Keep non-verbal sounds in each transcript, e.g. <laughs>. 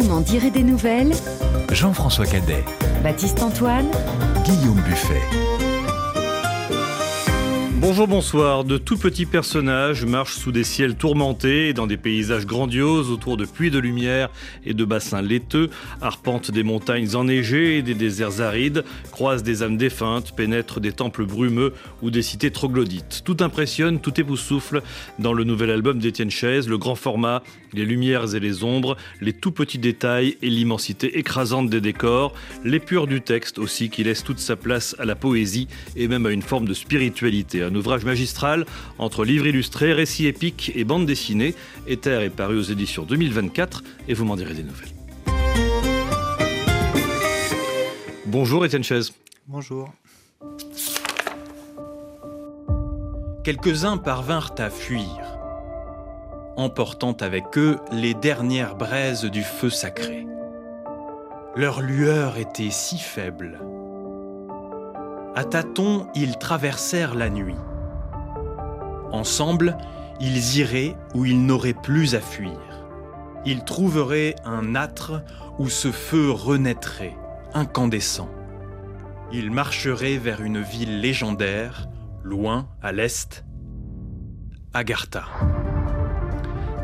Vous m'en direz des nouvelles. Jean-François Cadet, Baptiste Antoine. Guillaume Buffet. Bonjour, bonsoir. De tout petits personnages marchent sous des ciels tourmentés dans des paysages grandioses autour de puits de lumière et de bassins laiteux, arpentent des montagnes enneigées et des déserts arides, croisent des âmes défuntes, pénètrent des temples brumeux ou des cités troglodytes. Tout impressionne, tout époustoufle dans le nouvel album d'Étienne Chaise, le grand format, les lumières et les ombres, les tout petits détails et l'immensité écrasante des décors, l'épure du texte aussi qui laisse toute sa place à la poésie et même à une forme de spiritualité un ouvrage magistral entre livres illustrés, récits épiques et bandes dessinées. Ether est paru aux éditions 2024 et vous m'en direz des nouvelles. Bonjour Étienne Chaise. Bonjour. Quelques-uns parvinrent à fuir, emportant avec eux les dernières braises du feu sacré. Leur lueur était si faible à tâtons, ils traversèrent la nuit. Ensemble, ils iraient où ils n'auraient plus à fuir. Ils trouveraient un âtre où ce feu renaîtrait, incandescent. Ils marcheraient vers une ville légendaire, loin à l'est, Agartha.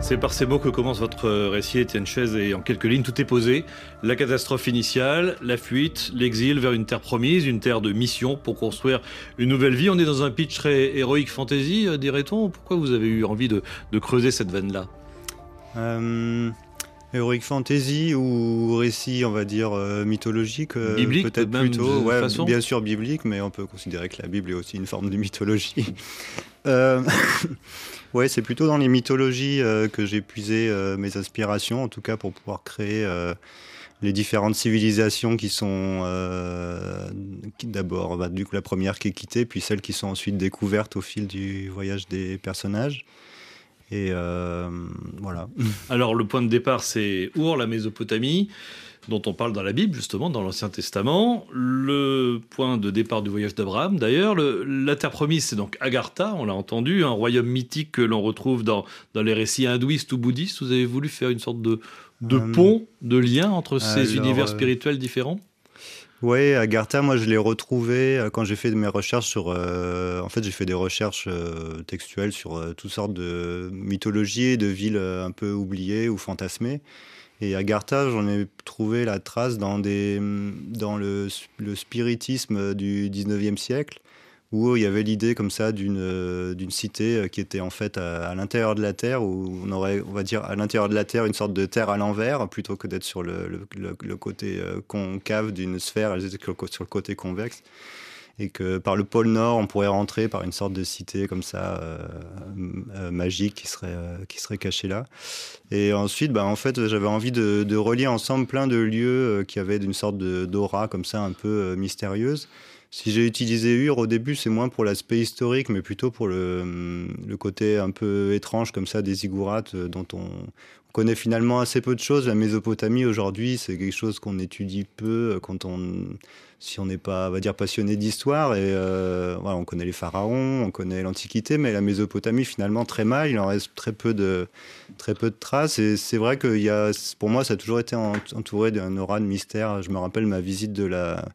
C'est par ces mots que commence votre récit, Étienne Chaise, et en quelques lignes, tout est posé. La catastrophe initiale, la fuite, l'exil vers une terre promise, une terre de mission pour construire une nouvelle vie. On est dans un pitch très héroïque fantasy, euh, dirait-on. Pourquoi vous avez eu envie de, creuser cette veine-là? Euh, Heroic fantasy ou récit, on va dire, euh, mythologique euh, Biblique peut-être plutôt, ouais, bien sûr biblique, mais on peut considérer que la Bible est aussi une forme de mythologie. euh, <laughs> ouais, c'est plutôt dans les mythologies euh, que j'ai puisé mes inspirations, en tout cas pour pouvoir créer les différentes civilisations qui sont d'abord, bah, du coup, la première qui est quittée, puis celles qui sont ensuite découvertes au fil du voyage des personnages. Et euh, voilà. Alors le point de départ, c'est Our, la Mésopotamie, dont on parle dans la Bible, justement, dans l'Ancien Testament. Le point de départ du voyage d'Abraham, d'ailleurs. La terre promise, c'est donc Agartha, on l'a entendu, un royaume mythique que l'on retrouve dans, dans les récits hindouistes ou bouddhistes. Vous avez voulu faire une sorte de, de euh, pont, de lien entre ces univers euh, spirituels différents? Oui, Agartha, moi je l'ai retrouvé euh, quand j'ai fait mes recherches sur. Euh, en fait, j'ai fait des recherches euh, textuelles sur toutes sortes de mythologies, de villes un peu oubliées ou fantasmées. Et Agartha, j'en ai trouvé la trace dans, le, le spiritisme du 19e siècle où il y avait l'idée comme ça d'une cité qui était en fait à, l'intérieur de la Terre, où on aurait, on va dire, à l'intérieur de la Terre, une sorte de Terre à l'envers, plutôt que d'être sur le, le, côté euh, concave d'une sphère, elles étaient sur le côté convexe. Et que par le pôle Nord, on pourrait rentrer par une sorte de cité comme ça, magique, qui serait, qui serait cachée là. Et ensuite, bah, en fait, j'avais envie de, relier ensemble plein de lieux qui avaient une sorte d'aura comme ça, un peu mystérieuse. Si j'ai utilisé Ur au début, c'est moins pour l'aspect historique, mais plutôt pour le, côté un peu étrange comme ça des ziggourats euh, dont on, connaît finalement assez peu de choses. La Mésopotamie aujourd'hui, c'est quelque chose qu'on étudie peu euh, quand on, si on n'est pas, on va dire, passionné d'histoire. Et euh, voilà, on connaît les pharaons, on connaît l'Antiquité, mais la Mésopotamie finalement très mal. Il en reste très peu de, très peu de traces. Et c'est vrai que pour moi, ça a toujours été entouré d'un aura de mystère. Je me rappelle ma visite de la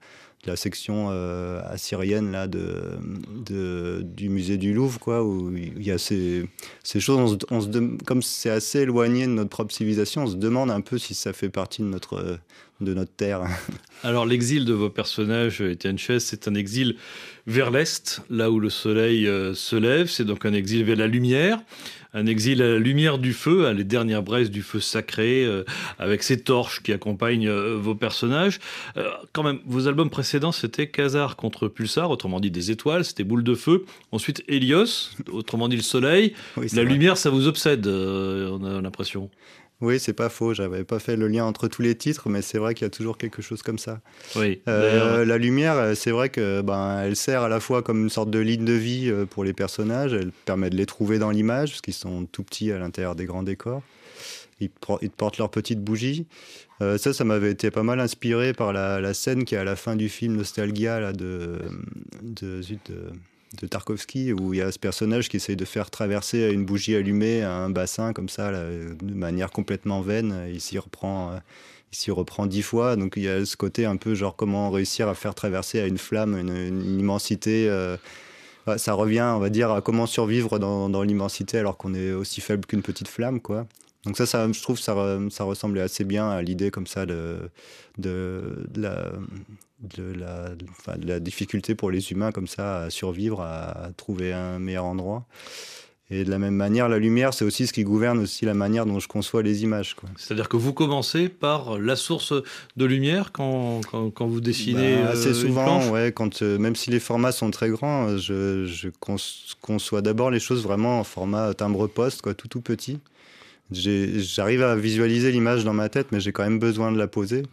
la section euh, assyrienne là, de, du musée du Louvre, quoi, où il y a ces, ces choses. On se, comme c'est assez éloigné de notre propre civilisation, on se demande un peu si ça fait partie de notre, de notre terre. <laughs> Alors, l'exil de vos personnages, Étienne Chess, c'est un exil vers l'est, là où le soleil euh, se lève. C'est donc un exil vers la lumière un exil à la lumière du feu, à les dernières braises du feu sacré, euh, avec ces torches qui accompagnent euh, vos personnages. Euh, quand même, vos albums précédents, c'était Khazar contre Pulsar, autrement dit des étoiles, c'était Boule de Feu. Ensuite, Hélios, autrement dit le soleil. la lumière, ça vous obsède, on a l'impression. Oui, c'est pas faux. J'avais pas fait le lien entre tous les titres, mais c'est vrai qu'il y a toujours quelque chose comme ça. Oui. Euh, la lumière, euh, c'est vrai que ben, elle sert à la fois comme une sorte de ligne de vie euh, pour les personnages. Elle permet de les trouver dans l'image, parce qu'ils sont tout petits à l'intérieur des grands décors. Ils, portent leurs petites bougies. ça, ça m'avait été pas mal inspiré par la, scène qui est à la fin du film Nostalgia là, de, de, de Tarkovsky, où il y a ce personnage qui essaye de faire traverser une bougie allumée à un bassin comme ça, de manière complètement vaine. Il s'y reprend, il s'y reprend dix fois. Donc il y a ce côté un peu genre comment réussir à faire traverser à une flamme une, immensité. ça revient, on va dire, à comment survivre dans, dans l'immensité alors qu'on est aussi faible qu'une petite flamme, quoi. Donc ça, ça, je trouve ça, ça ressemblait assez bien à l'idée comme ça de, de, la, de, la, de la difficulté pour les humains comme ça à survivre, à, trouver un meilleur endroit. Et de la même manière, la lumière, c'est aussi ce qui gouverne aussi la manière dont je conçois les images. C'est-à-dire que vous commencez par la source de lumière quand, quand, vous dessinez bah, Assez souvent, ouais, quand, euh, même si les formats sont très grands, je, je conçois d'abord les choses vraiment en format timbre-poste, tout tout petit. J'arrive à visualiser l'image dans ma tête, mais j'ai quand même besoin de la poser.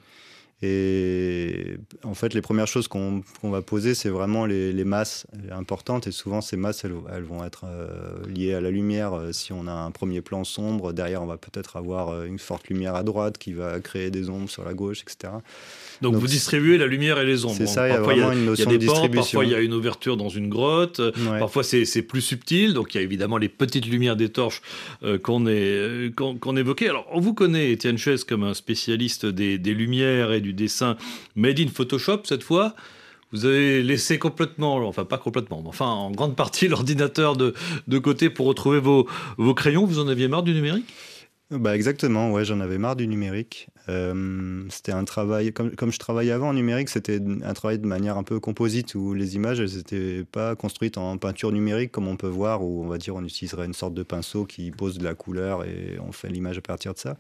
Et en fait, les premières choses qu'on va poser, c'est vraiment les, masses importantes. Et souvent, ces masses, elles, vont être euh, liées à la lumière. Euh, si on a un premier plan sombre, derrière, on va peut-être avoir euh, une forte lumière à droite qui va créer des ombres sur la gauche, etc. Donc, vous distribuez la lumière et les ombres. C'est ça, il y a vraiment une notion de distribution. Parfois, il y a une ouverture dans une grotte. Parfois, c'est plus subtil. Donc, il y a évidemment les petites lumières des torches qu'on qu'on évoquait. Alors, on vous connaît, Étienne Chess, comme un spécialiste des, des lumières et du du dessin made in Photoshop cette fois. Vous avez laissé complètement, enfin pas complètement, mais enfin en grande partie <laughs> l'ordinateur de, de, côté pour retrouver vos, vos crayons. Vous en aviez marre du numérique? Bah exactement, ouais, j'en avais marre du numérique. Euh, c'était un travail, comme, comme, je travaillais avant en numérique, c'était un travail de manière un peu composite où les images, elles n'étaient pas construites en peinture numérique comme on peut voir, où on va dire on utiliserait une sorte de pinceau qui pose de la couleur et on fait l'image à partir de ça.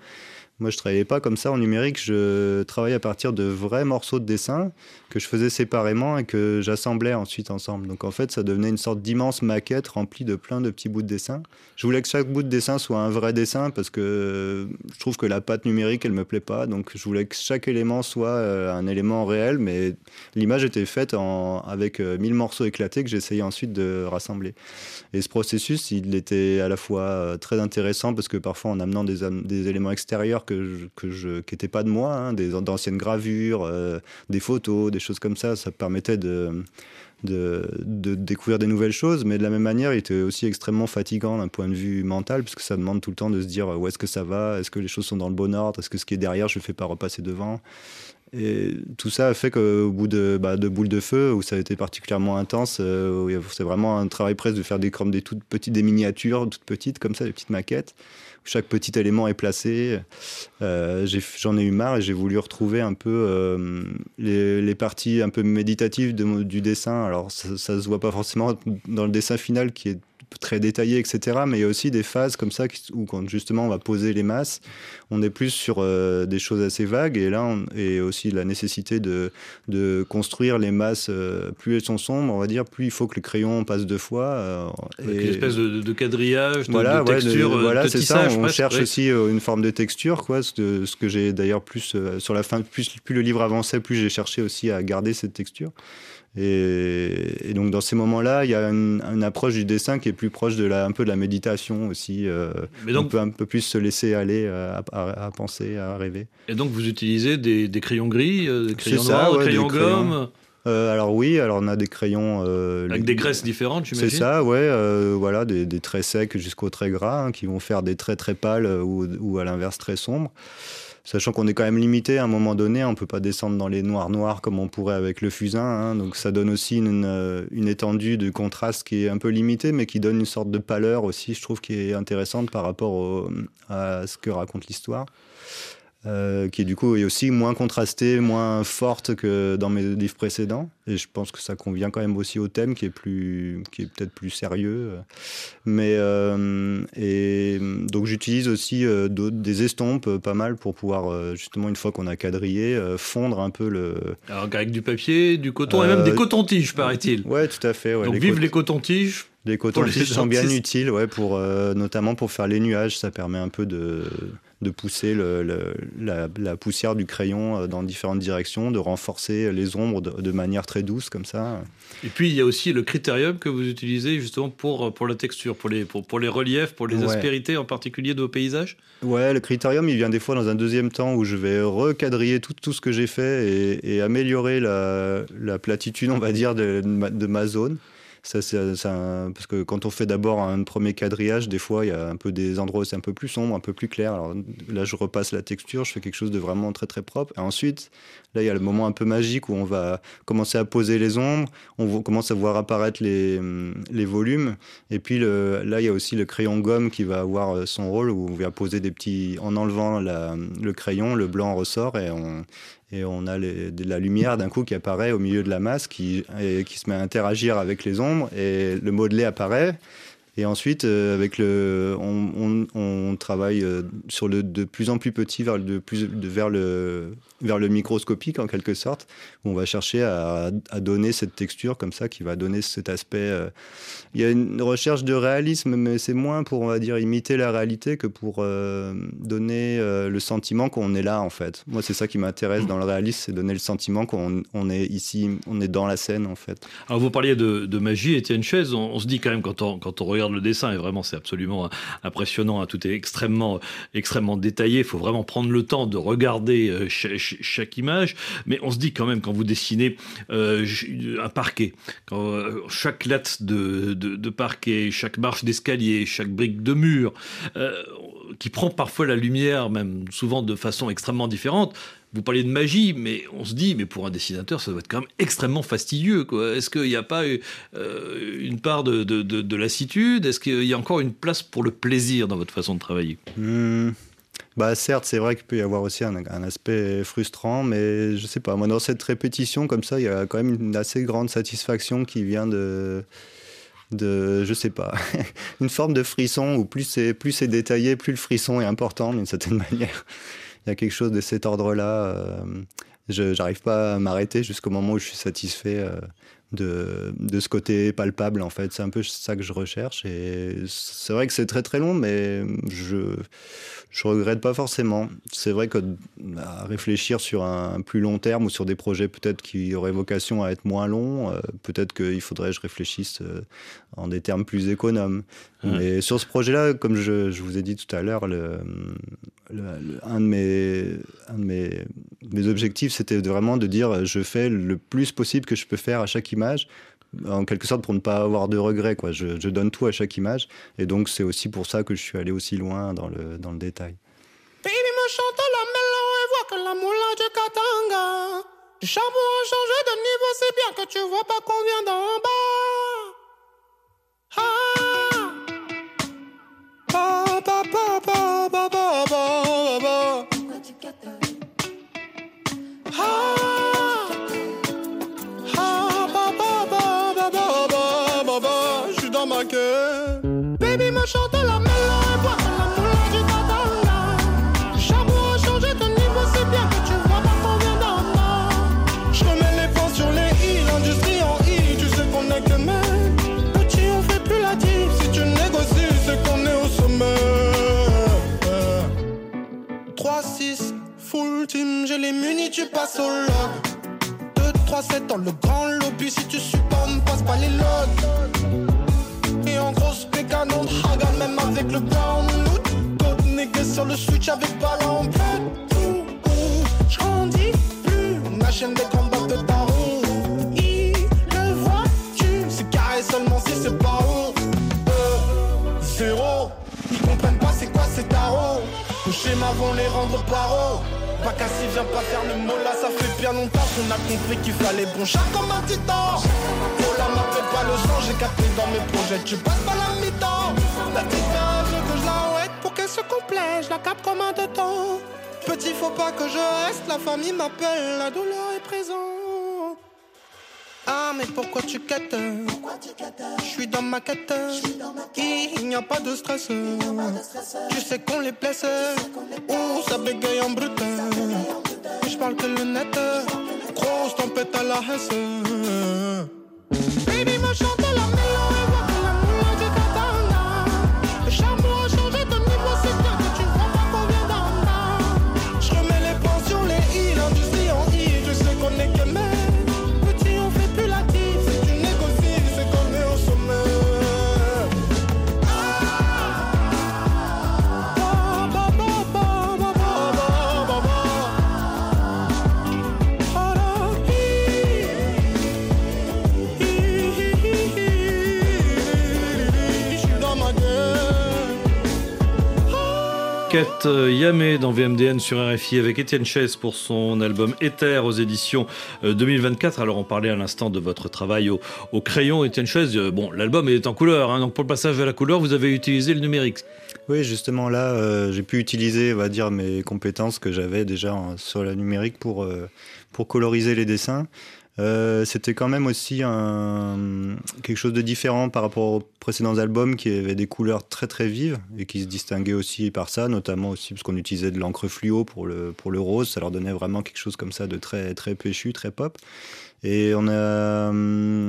Moi, je travaillais pas comme ça en numérique. Je travaillais à partir de vrais morceaux de dessin que je faisais séparément et que j'assemblais ensuite ensemble. Donc, en fait, ça devenait une sorte d'immense maquette remplie de plein de petits bouts de dessin. Je voulais que chaque bout de dessin soit un vrai dessin parce que je trouve que la pâte numérique, elle me plaît pas. Donc, je voulais que chaque élément soit euh, un élément réel, mais l'image était faite avec euh, mille morceaux éclatés que j'essayais ensuite de rassembler. Et ce processus, il était à la fois euh, très intéressant parce que parfois, en amenant des éléments extérieurs que je, que qui n'étaient pas de moi, hein, des d'anciennes gravures, euh, des photos, des choses comme ça. Ça permettait de, de, découvrir des nouvelles choses, mais de la même manière, il était aussi extrêmement fatigant d'un point de vue mental, puisque ça demande tout le temps de se dire où est-ce que ça va, est-ce que les choses sont dans le bon ordre, est-ce que ce qui est derrière, je ne fais pas repasser devant? Et tout ça a fait qu'au bout de, bah, de Boules de Feu, où ça a été particulièrement intense, euh, c'est vraiment un travail presque de faire des, toutes petites, des miniatures toutes petites, comme ça, des petites maquettes chaque petit élément est placé. Euh, j'en ai, eu marre et j'ai voulu retrouver un peu euh, les, parties un peu méditatives du dessin. Alors ça, ça se voit pas forcément dans le dessin final qui est très détaillé, etc. Mais il y a aussi des phases comme ça où quand justement on va poser les masses, on est plus sur euh, des choses assez vagues. Et là, on, et aussi la nécessité de, de construire les masses. Euh, plus elles sont sombres, on va dire, plus il faut que le crayon passe deux fois. Euh, Avec une espèce de, quadrillage, de, voilà, texture. voilà, c'est ça. On cherche aussi une forme de texture, quoi. Ce, ce que j'ai d'ailleurs plus sur la fin, plus, plus le livre avançait, plus j'ai cherché aussi à garder cette texture. Et, donc dans ces moments-là, il y a une, approche du dessin qui est plus proche de la, un peu de la méditation aussi. Euh, Mais donc, on peut un peu plus se laisser aller euh, à, penser, à rêver. Et donc vous utilisez des, crayons gris, euh, des crayons noirs, des crayons gomme alors oui, alors on a des crayons avec des graisses différentes, j'imagine. C'est ça, ouais, voilà, des, traits secs jusqu'aux traits gras hein, qui vont faire des traits très pâles ou, ou à l'inverse très sombres sachant qu'on est quand même limité à un moment donné, on peut pas descendre dans les noirs noirs comme on pourrait avec le fusain, hein. donc ça donne aussi une, euh, une, étendue de contraste qui est un peu limitée, mais qui donne une sorte de pâleur aussi, je trouve, qui est intéressante par rapport à ce que raconte l'histoire. Euh, qui du coup est aussi moins contrastée, moins forte que dans mes livres précédents. Et je pense que ça convient quand même aussi au thème qui est plus, qui est peut-être plus sérieux. Mais euh, et donc j'utilise aussi euh, des estompes pas mal pour pouvoir justement une fois qu'on a quadrillé fondre un peu le. Alors avec du papier, du coton et même des cotons-tiges paraît-il. Ouais, tout à fait. Ouais, donc vive les cotons-tiges. Les cotons-tiges sont bien utiles, ouais, pour notamment pour faire les nuages. Ça permet un peu de de pousser la, poussière du crayon euh, dans différentes directions, de renforcer les ombres de, manière très douce comme ça. Et puis il y a aussi le critérium que vous utilisez justement pour, pour la texture, pour les, pour, les reliefs, pour les aspérités en particulier de vos paysages? Ouais, le critérium il vient des fois dans un deuxième temps où je vais recadrer tout, tout ce que j'ai fait et, améliorer la, platitude, on va dire, de, de ma zone Ça, c'est un- parce que quand on fait d'abord un premier quadrillage, des fois, il y a un peu des endroits où c'est un peu plus sombre, un peu plus clair. Alors là, je repasse la texture, je fais quelque chose de vraiment très très propre. Et ensuite, là, il y a le moment un peu magique où on va commencer à poser les ombres, on commence à voir apparaître les, hum, volumes. Et puis là, il y a aussi le crayon gomme qui va avoir euh, son rôle où on vient poser des petits. En enlevant le crayon, le blanc ressort et on, et on a de la lumière d'un coup qui apparaît au milieu de la masse qui, qui se met à interagir avec les ombres et le modelé apparaît. Et ensuite, euh, avec le, on, travaille euh, sur le de plus en plus petit vers, de plus, vers, le, vers le microscopique en quelque sorte, où on va chercher à, donner cette texture comme ça qui va donner cet aspect. euh, Il y a une recherche de réalisme, mais c'est moins pour, on va dire, imiter la réalité que pour euh, donner euh, le sentiment qu'on est là en fait. Moi, c'est ça qui m'intéresse dans le réalisme, c'est donner le sentiment qu'on on est ici, on est dans la scène en fait. Alors vous parliez de, magie, Étienne Chaise, on, se dit quand même quand on, regarde le dessin, et vraiment c'est absolument impressionnant, hein, tout est extrêmement, extrêmement détaillé, il faut vraiment prendre le temps de regarder euh, cha- ch- chaque, image, mais on se dit quand même quand vous dessinez euh, un parquet, euh, chaque latte de, de, parquet, chaque marche d'escalier, chaque brique de mur, euh, qui prend parfois la lumière, même souvent de façon extrêmement différente, vous parlez de magie, mais on se dit, mais pour un dessinateur, ça doit être quand même extrêmement fastidieux. Est-ce qu'il n'y a pas une part de, de, de- de lassitude? Est-ce qu'il y a encore une place pour le plaisir dans votre façon de travailler? Hmm. Bah certes, c'est vrai qu'il peut y avoir aussi un, aspect frustrant, mais je sais pas. Moi, dans cette répétition comme ça, il y a quand même une assez grande satisfaction qui vient de, de, je sais pas, <laughs> une forme de frisson où plus c'est plus c'est détaillé, plus le frisson est important d'une certaine <laughs> manière. Il y a quelque chose de cet ordre-là. euh, je j'arrive pas à m'arrêter jusqu'au moment où je suis satisfait. euh, de, de ce côté palpable en fait c'est un peu ça que je recherche et c'est vrai que c'est très très long mais je je regrette pas forcément. C'est vrai que à réfléchir sur un plus long terme ou sur des projets peut-être qui auraient vocation à être moins longs, euh, peut-être qu'il faudrait que je réfléchisse euh, en des termes plus économes. Mais sur ce projet-là, comme je, je vous ai dit tout à l'heure, le, le- le- un de mes, un de mes, mes objectifs, c'était vraiment de dire je fais le plus possible que je peux faire à chaque en quelque sorte pour ne pas avoir de regrets. Quoi. Je, donne tout à chaque image. Et donc, c'est aussi pour ça que je suis allé aussi loin dans le, dans le détail. Tu passes au log. 2-3-7 dans le grand lobby, si tu pas, on passe pas les logs. Et en grosse canon de Hagan, même avec le brown loot. Code nigga sur le switch avec ballon plein. Je grandis plus, la chaîne des combats de tarot. Il le voit, tu c'est carré seulement si c'est pas haut. Euh, zéro, ils comprennent pas c'est quoi ces tarots. Nos schémas vont les rendre paro. Pas cassé, viens pas faire le mot là, ça fait bien longtemps qu'on a compris qu'il fallait bon chat comme un titan. Oh là, m'appelle pas le sang, j'ai capté dans mes projets, tu passes pas la mi-temps. La petite que je la ouette pour qu'elle se complète, je la capte comme un de temps. Petit, faut pas que je reste, la famille m'appelle, la douleur est présente. Mais pourquoi tu quêtes? Je suis dans ma quête. Il n'y a pas de stress. Tu sais qu'on les blesse. Oh, ça bégaye en brut. Je parle que le net. Grosse tempête à la hesse. Baby me chante Marquette euh, Yamé dans VMDN sur RFI avec Étienne Chaise pour son album Éther aux éditions 2024. Euh, Alors on parlait à l'instant de votre travail au, crayon, Étienne Chaise. Euh, bon, l'album est en couleur, hein, donc pour le passage à la couleur, vous avez utilisé le numérique. Oui, justement là, j'ai pu utiliser, on va dire, mes compétences que j'avais déjà sur la numérique pour, pour coloriser les dessins. Euh, c'était quand même aussi quelque chose de différent par rapport aux précédents albums qui avaient des couleurs très très vives et qui se distinguaient aussi par ça, notamment aussi parce qu'on utilisait de l'encre fluo pour le, pour le rose, ça leur donnait vraiment quelque chose comme ça de très, très péchu, très pop. Et on a, hum,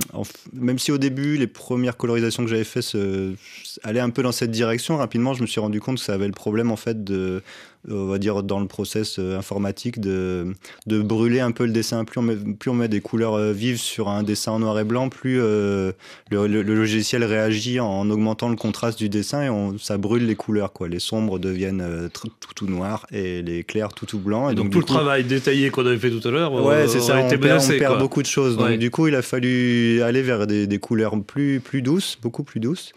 même si au début, les premières colorisations que j'avais faites allaient un peu dans cette direction, rapidement, je me suis rendu compte que ça avait le problème, en fait, de, on va dire, dans le process euh, informatique, de, de brûler un peu le dessin. Plus on, met, plus on met des couleurs euh, vives sur un dessin en noir et blanc, plus euh, le, logiciel réagit en augmentant le contraste du dessin et on, ça brûle les couleurs, quoi. Les sombres deviennent tout, tout, noir et les clairs tout, tout blanc. Et, donc, tout le travail détaillé qu'on avait fait tout à l'heure, ouais, c'est ça, on, perd, on perd beaucoup de choses. Donc du coup, il a fallu aller vers des, couleurs plus, plus douces, beaucoup plus douces,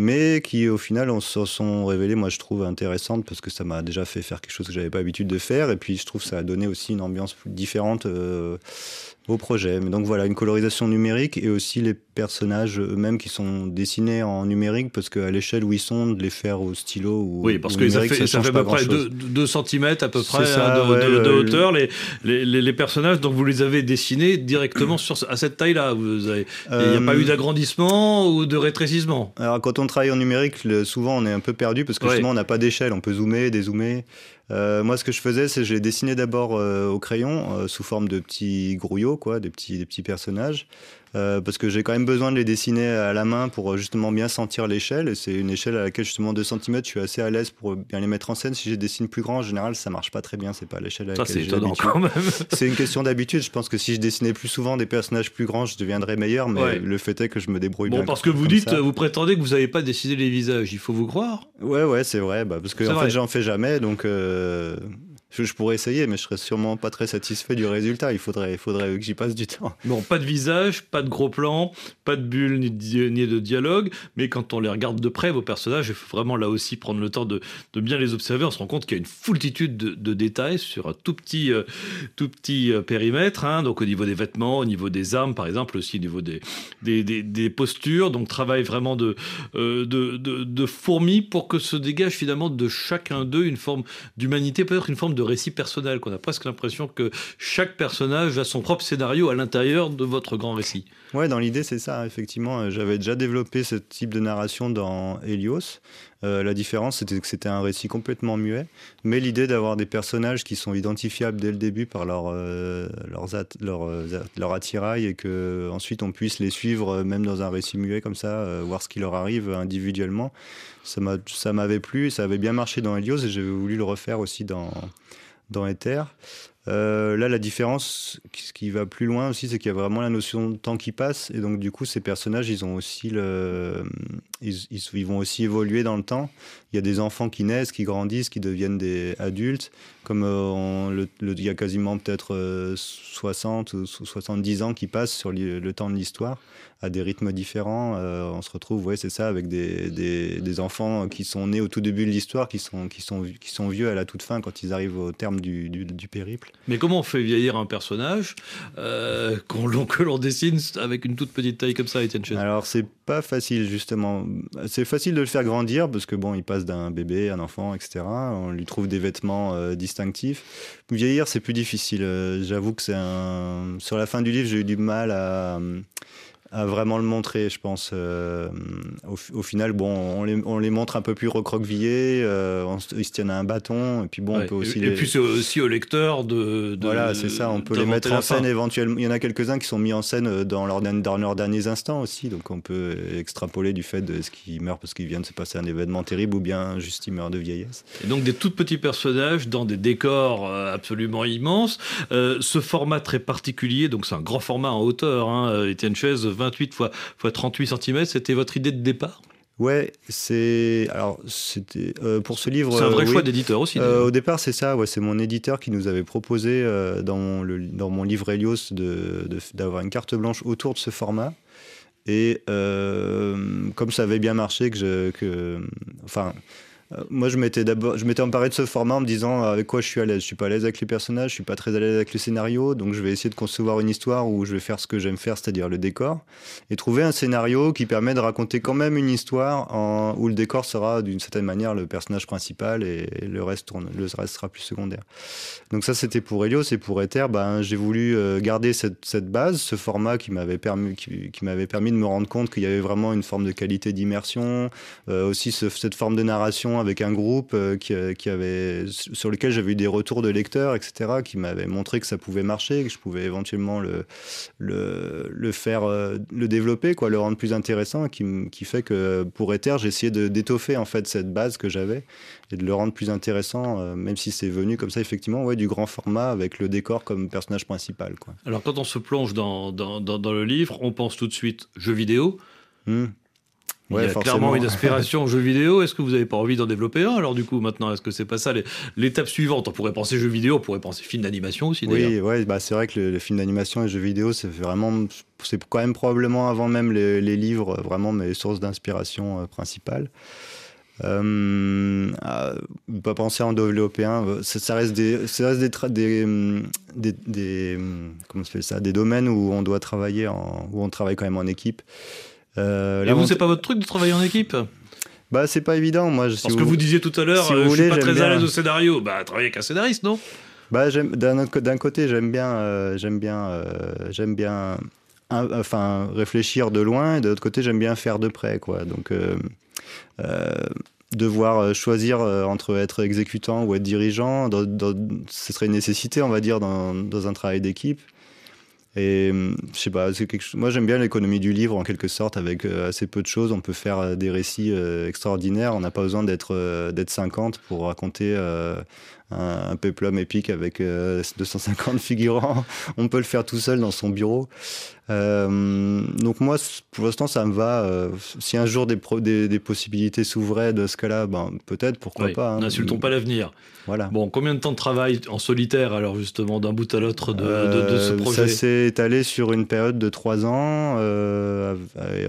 mais qui au final se sont révélées, moi je trouve, intéressantes parce que ça m'a déjà fait faire quelque chose que j'avais pas l'habitude de faire, et puis je trouve que ça a donné aussi une ambiance différente euh, au projet. Mais donc voilà, une colorisation numérique et aussi les personnages eux-mêmes qui sont dessinés en numérique parce qu'à l'échelle où ils sont, de les faire au stylo ou Oui, parce que ça fait, ça, fait à peu près 2 cm à peu près hein, de, hauteur. Les, les, les, personnages, donc vous les avez dessinés directement sur, à cette taille-là. Il n'y a pas eu euh, d'agrandissement ou de rétrécissement? Alors quand on travaille en numérique, souvent on est un peu perdu parce que justement on n'a pas d'échelle. On peut zoomer, dézoomer. Euh, moi, ce que je faisais, c'est que je dessinais d'abord euh, au crayon, euh, sous forme de petits grouillots, quoi, des petits, des petits personnages. Euh, parce que j'ai quand même besoin de les dessiner à la main pour euh, justement bien sentir l'échelle. Et c'est une échelle à laquelle justement 2 cm, je suis assez à l'aise pour bien les mettre en scène. Si je dessine plus grand, en général, ça marche pas très bien. C'est pas l'échelle à laquelle c'est étonnant quand même. <laughs> c'est une question d'habitude. Je pense que si je dessinais plus souvent des personnages plus grands, je deviendrais meilleur. Mais le fait est que je me débrouille bon, bien. parce que vous dites, vous prétendez que vous n'avez pas dessiné les visages. Il faut vous croire. Ouais, ouais, c'est vrai. Bah, parce que en fait, j'en fais jamais. Donc. Euh, je, pourrais essayer, mais je serais sûrement pas très satisfait du résultat. Il faudrait, il faudrait que j'y passe du temps. Bon, pas de visage, pas de gros plan, pas de bulles ni de, dialogue, mais quand on les regarde de près, vos personnages, il faut vraiment là aussi prendre le temps de, bien les observer. On se rend compte qu'il y a une foultitude de, détails sur un tout petit, euh, tout petit euh, périmètre. Hein. donc au niveau des vêtements, au niveau des armes, par exemple, aussi au niveau des, des, postures. Donc travail vraiment de, euh, de, de fourmi pour que se dégage finalement de chacun d'eux une forme d'humanité, peut-être une forme de de récit personnel, qu'on a presque l'impression que chaque personnage a son propre scénario à l'intérieur de votre grand récit. Ouais, dans l'idée, c'est ça, effectivement. J'avais déjà développé ce type de narration dans Helios. Euh, la différence, c'était que c'était un récit complètement muet, mais l'idée d'avoir des personnages qui sont identifiables dès le début par leur, euh, leur, euh, attirail et que ensuite on puisse les suivre même dans un récit muet comme ça, voir ce qui leur arrive individuellement, ça m'avait plu, ça avait bien marché dans Helios et j'avais voulu le refaire aussi dans, dans Ether. Euh, là, la différence, ce qui va plus loin aussi, c'est qu'il y a vraiment la notion de temps qui passe. Et donc, du coup, ces personnages, ils ils, vont aussi évoluer dans le temps. Il y a des enfants qui naissent, qui grandissent, qui deviennent des adultes. Comme euh, le, il y a quasiment peut-être 60 euh, ou 70 ans qui passent sur le temps de l'histoire à des rythmes différents. on se retrouve, ouais, c'est ça, avec des, des, enfants qui sont nés au tout début de l'histoire, qui sont, qui, sont, qui sont vieux à la toute fin quand ils arrivent au terme du, du périple. Mais comment on fait vieillir un personnage euh, que l'on dessine avec une toute petite taille comme ça, Étienne Chen Alors, c'est pas facile, justement. C'est facile de le faire grandir parce que, bon, il passe d'un bébé, un enfant, etc. On lui trouve des vêtements euh, distinctifs. Vieillir, c'est plus difficile. Euh, j'avoue que c'est un. Sur la fin du livre, j'ai eu du mal à à vraiment le montrer, je pense. Euh, au, final, bon, on les, on les, montre un peu plus recroquevillés, euh, ils se tiennent à un bâton, et puis bon, on peut aussi. Et, les... puis c'est aussi au lecteur de. voilà, c'est ça, on peut les mettre en scène éventuellement. Il y en a quelques-uns qui sont mis en scène euh, dans leurs, dans leurs derniers instants aussi, donc on peut extrapoler du fait de ce qui meurt parce qu'il vient de se passer un événement terrible ou bien juste il meurt de vieillesse. Et donc des tout petits personnages dans des décors absolument immenses. ce format très particulier, donc c'est un grand format en hauteur, hein, Étienne Chaise 28 x, 38 cm, c'était votre idée de départ? Ouais, c'est alors c'était euh, pour ce livre. C'est un vrai euh, choix d'éditeur aussi. Euh, au départ, c'est ça. Ouais, c'est mon éditeur qui nous avait proposé dans mon, le, dans mon livre Helios de d'avoir une carte blanche autour de ce format. Et comme ça avait bien marché, que je, que enfin, moi, je m'étais d'abord, je m'étais emparé de ce format en me disant avec quoi je suis à l'aise? Je suis pas à l'aise avec les personnages, je suis pas très à l'aise avec le scénario, donc je vais essayer de concevoir une histoire où je vais faire ce que j'aime faire, c'est-à-dire le décor, et trouver un scénario qui permet de raconter quand même une histoire où le décor sera d'une certaine manière le personnage principal et, le reste sera plus secondaire. Donc ça, c'était pour Helios et pour Ether, ben j'ai voulu euh, garder cette, base, ce format qui m'avait permis, qui, m'avait permis de me rendre compte qu'il y avait vraiment une forme de qualité d'immersion, euh, aussi ce, cette forme de narration avec un groupe euh, qui, euh, qui, avait, sur lequel j'avais eu des retours de lecteurs, etc., qui m'avaient montré que ça pouvait marcher, que je pouvais éventuellement le, le, le faire, euh, le développer, quoi, le rendre plus intéressant, qui, qui fait que pour Ether, j'ai essayé d'étoffer en fait cette base que j'avais et de le rendre plus intéressant, même si c'est venu comme ça, effectivement, ouais, du grand format avec le décor comme personnage principal. Quoi. Alors, quand on se plonge dans, dans, dans, dans le livre, on pense tout de suite jeux vidéo. Mmh. Ouais, il y a clairement une aspiration jeux vidéo. Est-ce que vous n'avez pas envie d'en développer un Alors du coup, maintenant, est-ce que c'est pas ça l'étape suivante? On pourrait penser jeux vidéo, on pourrait penser film d'animation aussi. Oui, ouais, bah, c'est vrai que le, le film d'animation et jeux vidéo, c'est vraiment, c'est quand même probablement avant même les, les livres, vraiment mes sources d'inspiration euh, principales. Euh, pas penser à en développer un. Ça, ça reste des, ça reste des, des, des, des, comment se fait ça, des domaines où on doit travailler, en, où on travaille quand même en équipe. Euh, Et vous, c'est pas votre truc de travailler en équipe bah, c'est pas évident. Moi, si Parce que vous disiez tout à l'heure, si euh, je voulez, suis pas très à l'aise au scénario. Bah, travailler avec un scénariste, non Bah, d'un côté, j'aime bien, euh, j'aime bien, euh, j'aime bien, un, enfin, réfléchir de loin, et de l'autre côté, j'aime bien faire de près, quoi. Donc, devoir choisir entre être exécutant ou être dirigeant, dans, dans, ce serait une nécessité, on va dire, dans, dans un travail d'équipe. Et je sais pas, c'est quelque moi j'aime bien l'économie du livre en quelque sorte, avec euh, assez peu de choses, on peut faire euh, des récits euh, extraordinaires, on n'a pas besoin d'être d'être 50 pour raconter un, un péplum épique avec 250 <laughs> figurants, on peut le faire tout seul dans son bureau. donc moi, pour l'instant, ça me va. si un jour des, pro... des, des possibilités s'ouvraient de ce cas-là, ben, peut-être, pourquoi oui, pas. Hein. N'insultons pas l'avenir. Voilà. Bon, combien de temps de travail en solitaire, alors justement, d'un bout à l'autre de, de, de, ce projet? Ça s'est étalé sur une période de trois ans, euh,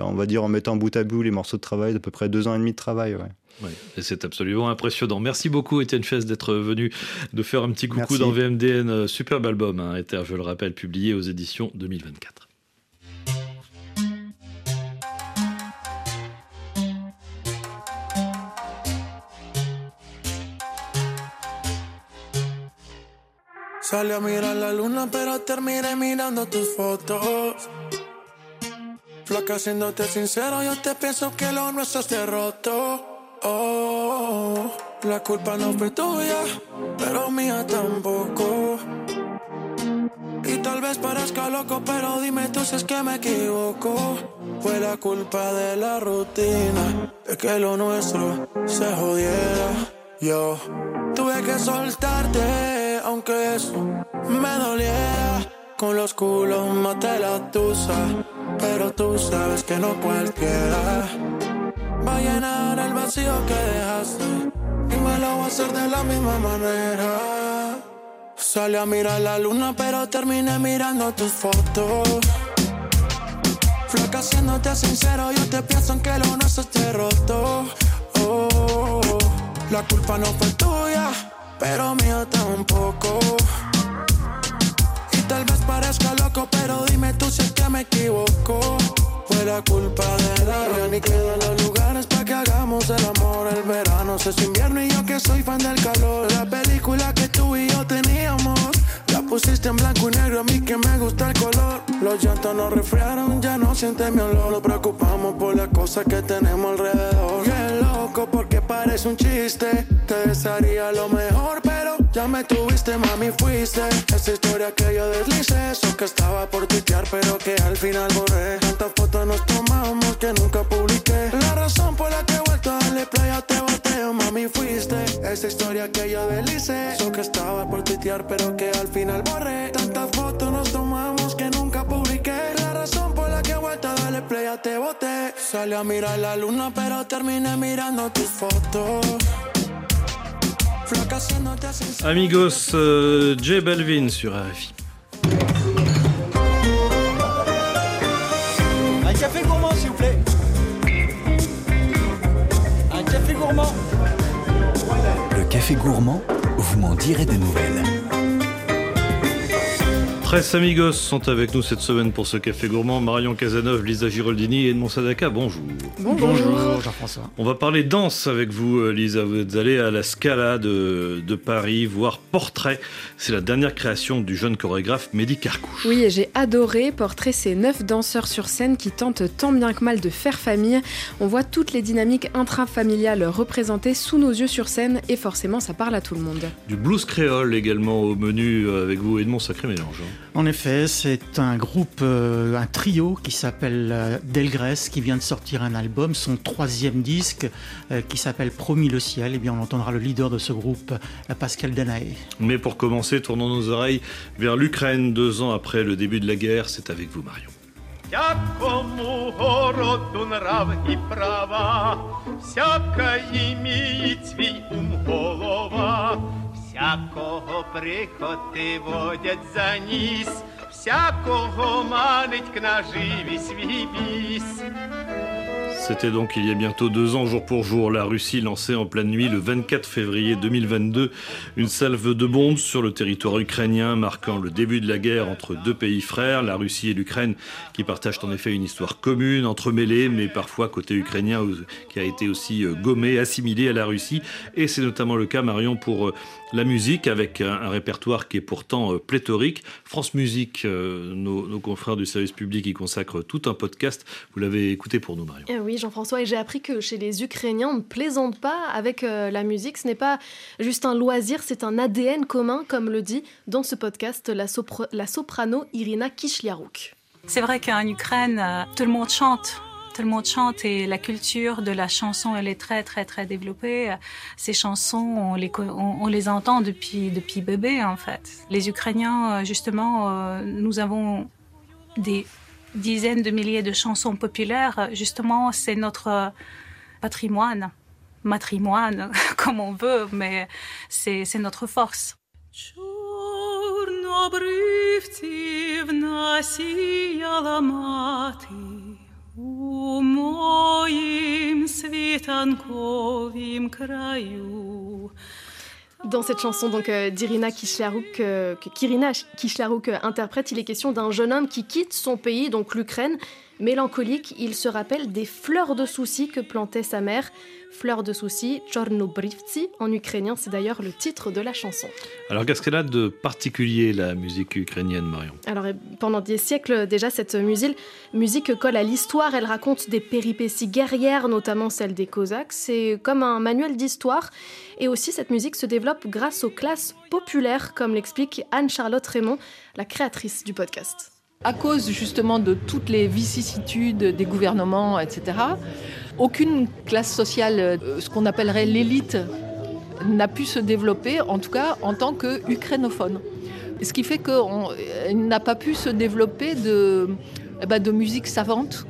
on va dire en mettant bout à bout les morceaux de travail, d'à peu près deux ans et demi de travail. Ouais. Ouais, c'est absolument impressionnant. Merci beaucoup Étienne Fess d'être venu, de faire un petit coucou Merci. dans VMDN. Superbe album, hein, Ether, je le rappelle, publié aux éditions 2024. Salí a mirar la luna, pero terminé mirando tus fotos. Flaca, siéndote sincero, yo te pienso que lo nuestro esté roto. Oh, la culpa no fue tuya, pero mía tampoco. Y tal vez parezca loco, pero dime tú si es que me equivoco. Fue la culpa de la rutina, de que lo nuestro se jodiera. Yo tuve que soltarte, aunque eso me doliera. Con los culos maté la tusa, pero tú sabes que no cualquiera va a llenar el vacío que dejaste. Y me lo voy a hacer de la misma manera. Salí a mirar la luna, pero terminé mirando tus fotos. Flaca, siéndote sincero, yo te pienso en que lo nuestro esté roto. Oh, la culpa no fue tuya, pero mía tampoco. Y tal vez parezca loco, pero dime tú si es que me equivoco. Fue la culpa de la ni quedan los lugares para que hagamos el amor. El verano se es invierno y yo que soy fan del calor. La película que tú y yo teníamos. Pusiste en blanco y negro, a mí que me gusta el color. Los llantos nos resfriaron, ya no siente mi olor. Nos preocupamos por las cosas que tenemos alrededor. Qué loco, porque parece un chiste. Te desearía lo mejor, pero ya me tuviste, mami, fuiste. Esa historia que yo deslicé, eso que estaba por tuitear, pero que al final borré. Tantas fotos nos tomamos que nunca publiqué. La razón por la que he darle playa te boteo, mami, fuiste. Esa historia que yo deslicé, eso que estaba por tuitear, pero que al final borré. Tantas fotos nos tomamos que nunca publiqué. La razón por la que he vuelto a darle playa te boté. Salí a mirar la luna, pero terminé mirando tus fotos. Amigos, euh, J Balvin sur RFI. Un café Le café gourmand, vous m'en direz des nouvelles. Presse Amigos sont avec nous cette semaine pour ce café gourmand. Marion Casanov, Lisa Giraldini et Edmond Sadaka, bonjour. Bonjour, Jean-François. On va parler danse avec vous, euh, Lisa. Vous êtes allée à la Scala de, de Paris voir Portrait. C'est la dernière création du jeune chorégraphe Mehdi Carcouche. Oui, et j'ai adoré. Portrait, c'est neuf danseurs sur scène qui tentent tant bien que mal de faire famille. On voit toutes les dynamiques intrafamiliales représentées sous nos yeux sur scène et forcément, ça parle à tout le monde. Du blues créole également au menu euh, avec vous, Edmond Sacré Mélange. hein. En effet, c'est un groupe, euh, un trio qui s'appelle euh, Delgrès, qui vient de sortir un album, son troisième disque, euh, qui s'appelle Promis le ciel. Et bien, on entendra le leader de ce groupe, euh, Pascal Danaé. Mais pour commencer, tournons nos oreilles vers l'Ukraine, deux ans après le début de la guerre. C'est avec vous, Marion. Всякому городу нрав і права, всяка іміє свій ум голова, Всякого прихоти водять за ніс, всякого манить кнаживі свій біс. C'était donc il y a bientôt deux ans, jour pour jour, la Russie lançait en pleine nuit, le 24 février 2022, une salve de bombes sur le territoire ukrainien, marquant le début de la guerre entre deux pays frères, la Russie et l'Ukraine, qui partagent en effet une histoire commune, entremêlée, mais parfois côté ukrainien, qui a été aussi euh, gommé, assimilé à la Russie. Et c'est notamment le cas, Marion, pour euh, la musique, avec un, répertoire qui est pourtant euh, pléthorique. France Musique, euh, nos, confrères du service public y consacrent tout un podcast. Vous l'avez écouté pour nous, Marion. Eh Jean-François, et j'ai appris que chez les Ukrainiens, on ne plaisante pas avec euh, la musique. Ce n'est pas juste un loisir, c'est un ADN commun, comme le dit dans ce podcast la, sopra- la soprano Irina Kishliarouk. C'est vrai qu'en Ukraine, euh, tout le monde chante. Tout le monde chante et la culture de la chanson, elle est très, très, très développée. Ces chansons, on les, on, les entend depuis, depuis bébé, en fait. Les Ukrainiens, euh, justement, euh, nous avons des dizaines de milliers de chansons populaires. Justement, c'est notre euh, patrimoine, matrimoine, <laughs> comme on veut, mais c'est c'est notre force. Чорнобривців насіяла мати у моїм світанковім краю. Dans cette chanson donc euh, d'Irina Kishliarouk, euh, que Kirina euh, interprète, il est question d'un jeune homme qui quitte son pays, donc l'Ukraine. Mélancolique, il se rappelle des fleurs de soucis que plantait sa mère. Fleurs de soucis, Chornobrivtsi, en ukrainien, c'est d'ailleurs le titre de la chanson. Alors qu'est-ce qu'elle a de particulier la musique ukrainienne, Marion? Alors pendant des siècles déjà, cette musique, musique colle à l'histoire, elle raconte des péripéties guerrières, notamment celle des Cosaques. C'est comme un manuel d'histoire. Et aussi cette musique se développe grâce aux classes populaires, comme l'explique Anne-Charlotte Raymond, la créatrice du podcast. À cause justement de toutes les vicissitudes des gouvernements, etc., aucune classe sociale, euh, ce qu'on appellerait l'élite, n'a pu se développer, en tout cas en tant qu'ukrainophone. Ce qui fait qu'elle n'a pas pu se développer de, eh ben, de musique savante,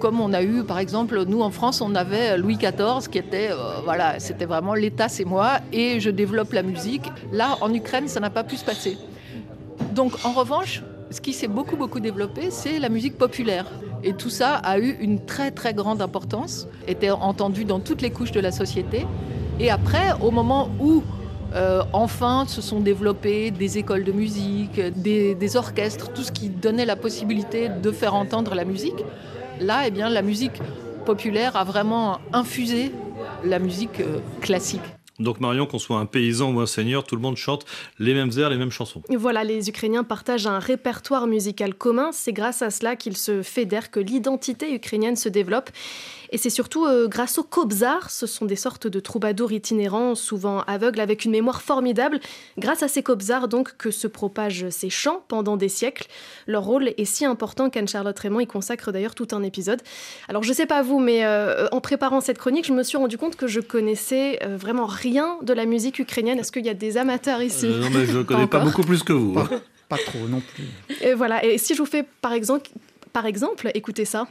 comme on a eu, par exemple, nous en France, on avait Louis XIV qui était, euh, voilà, c'était vraiment l'État, c'est moi, et je développe la musique. Là, en Ukraine, ça n'a pas pu se passer. Donc, en revanche, ce qui s'est beaucoup, beaucoup développé, c'est la musique populaire. Et tout ça a eu une très, très grande importance, était entendu dans toutes les couches de la société. Et après, au moment où euh, enfin se sont développées des écoles de musique, des, orchestres, tout ce qui donnait la possibilité de faire entendre la musique, là, eh bien, la musique populaire a vraiment infusé la musique euh, classique. Donc Marion, qu'on soit un paysan ou un seigneur, tout le monde chante les mêmes airs, les mêmes chansons. Voilà, les Ukrainiens partagent un répertoire musical commun. C'est grâce à cela qu'ils se fédèrent, que l'identité ukrainienne se développe. Et c'est surtout euh, grâce aux kobzars, ce sont des sortes de troubadours itinérants, souvent aveugles, avec une mémoire formidable. Grâce à ces kobzars, donc, que se propagent ces chants pendant des siècles. Leur rôle est si important qu'Anne-Charlotte Raymond y consacre d'ailleurs tout un épisode. Alors, je sais pas vous, mais euh, en préparant cette chronique, je me suis rendu compte que je connaissais euh, vraiment rien de la musique ukrainienne. Est-ce qu'il y a des amateurs ici? Euh, non, mais je ne <laughs> connais pas, beaucoup plus que vous. hein. Pas trop non plus. Et voilà, et si je vous fais par exemple, par exemple écoutez ça.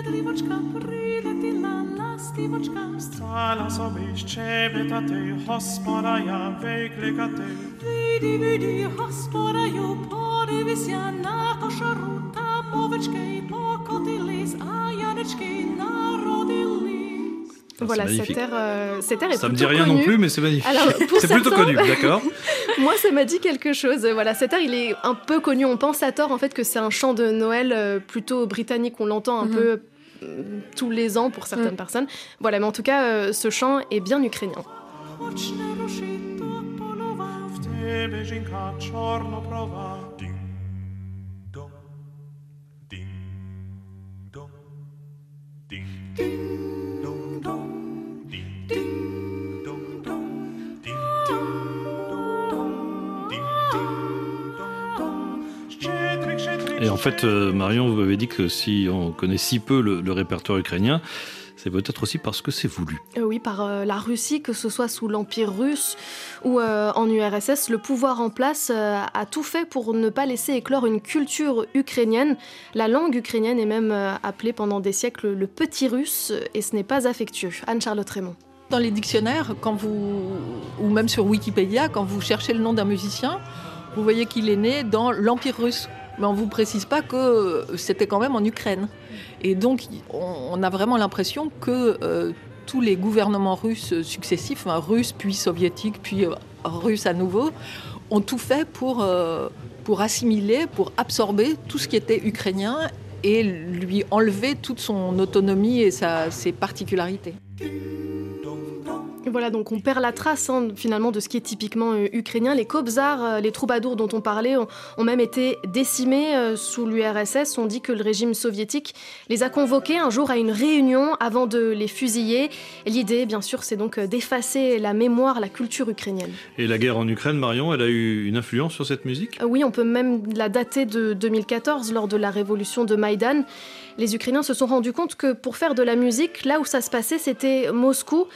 Щедрик, щедрик, щедрівочка, прилетіла ластівочка. Стала собі щебетати, Господа я викликати. Вийди, вийди, господарю, подивися на кошару, там овечки покотились, а янички народились. Voilà, c'est cet magnifique. air, euh, cet air est Ça me plutôt dit rien non connu. plus, mais c'est magnifique. Alors, pour C'est plutôt certains- connu, d'accord. <laughs> Moi, ça m'a dit quelque chose. Voilà, cet air, il est un peu connu. On pense à tort, en fait, que c'est un chant de Noël euh, plutôt britannique. On l'entend un Mhm. peu euh, tous les ans pour certaines Mhm. personnes. Voilà, mais en tout cas, euh, ce chant est bien ukrainien. Fait, euh, Marion, vous m'avez dit que si on connaît si peu le, le répertoire ukrainien, c'est peut-être aussi parce que c'est voulu. Euh, oui, par euh, la Russie, que ce soit sous l'Empire russe ou euh, en URSS, le pouvoir en place euh, a tout fait pour ne pas laisser éclore une culture ukrainienne. La langue ukrainienne est même euh, appelée pendant des siècles le petit russe, et ce n'est pas affectueux. Anne-Charlotte Raymond. Dans les dictionnaires, quand vous, ou même sur Wikipédia, quand vous cherchez le nom d'un musicien, vous voyez qu'il est né dans l'Empire russe. On ne vous précise pas que c'était quand même en Ukraine. Et donc, on, a vraiment l'impression que euh, tous les gouvernements russes successifs, enfin, russes puis soviétiques, puis euh, russes à nouveau, ont tout fait pour, euh, pour assimiler, pour absorber tout ce qui était ukrainien et lui enlever toute son autonomie et ses particularités. Voilà, donc on perd la trace hein, finalement de ce qui est typiquement euh, ukrainien. Les kobzars, euh, les troubadours dont on parlait, ont, ont même été décimés euh, sous l'URSS. On dit que le régime soviétique les a convoqués un jour à une réunion avant de les fusiller. L'idée, bien sûr, c'est donc d'effacer la mémoire, la culture ukrainienne. Et la guerre en Ukraine, Marion, elle a eu une influence sur cette musique? Oui, on peut même la dater de 2014, lors de la révolution de Maïdan. Les Ukrainiens se sont rendus compte que pour faire de la musique, là où ça se passait, c'était Moscou.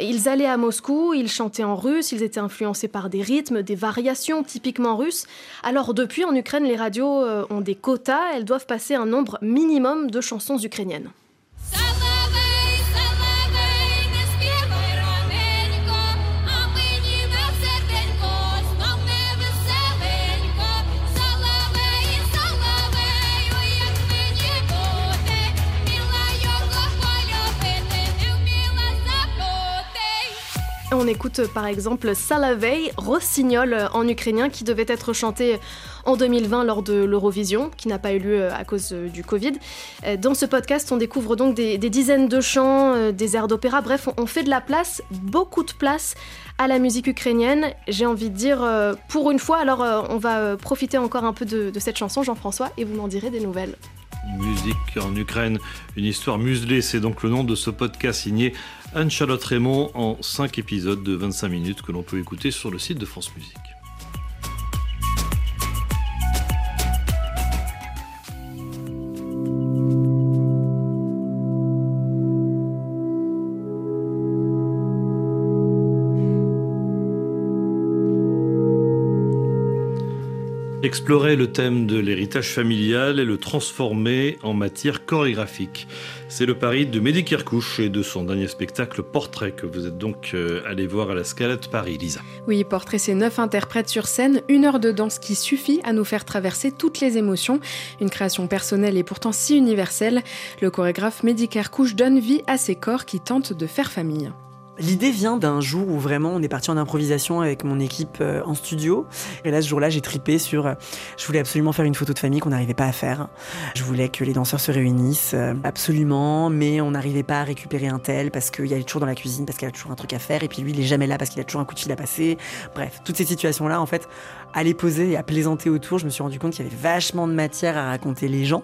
Ils allaient à Moscou, ils chantaient en russe, ils étaient influencés par des rythmes, des variations typiquement russes. Alors depuis, en Ukraine, les radios euh, ont des quotas, elles doivent passer un nombre minimum de chansons ukrainiennes. On écoute euh, par exemple Salavey, Rossignol euh, en ukrainien, qui devait être chanté en 2020 lors de l'Eurovision, qui n'a pas eu lieu euh, à cause euh, du Covid. Euh, Dans ce podcast, on découvre donc des, dizaines de chants, euh, des airs d'opéra, bref, on, fait de la place, beaucoup de place à la musique ukrainienne. J'ai envie de dire euh, pour une fois, alors euh, on va euh, profiter encore un peu de, de cette chanson, Jean-François, et vous m'en direz des nouvelles. Musique en Ukraine, une histoire muselée, c'est donc le nom de ce podcast signé Anne-Charlotte Raymond en 5 épisodes de 25 minutes que l'on peut écouter sur le site de France Musique. Explorer le thème de l'héritage familial et le transformer en matière chorégraphique. C'est le pari de Mehdi Kerkouche et de son dernier spectacle Portrait que vous êtes donc euh, allé voir à la Scalette Paris, Lisa. Oui, Portrait, c'est neuf interprètes sur scène, une heure de danse qui suffit à nous faire traverser toutes les émotions. Une création personnelle et pourtant si universelle. Le chorégraphe Mehdi Kerkouche donne vie à ces corps qui tentent de faire famille. L'idée vient d'un jour où vraiment on est parti en improvisation avec mon équipe euh, en studio. Et là, ce jour-là, j'ai tripé sur. euh, je voulais absolument faire une photo de famille qu'on n'arrivait pas à faire. Je voulais que les danseurs se réunissent, euh, absolument, mais on n'arrivait pas à récupérer un tel parce qu'il est toujours dans la cuisine, parce qu'il a toujours un truc à faire, et puis lui, il est jamais là parce qu'il a toujours un coup de fil à passer. Bref, toutes ces situations-là, en fait, à les poser et à plaisanter autour, je me suis rendu compte qu'il y avait vachement de matière à raconter les gens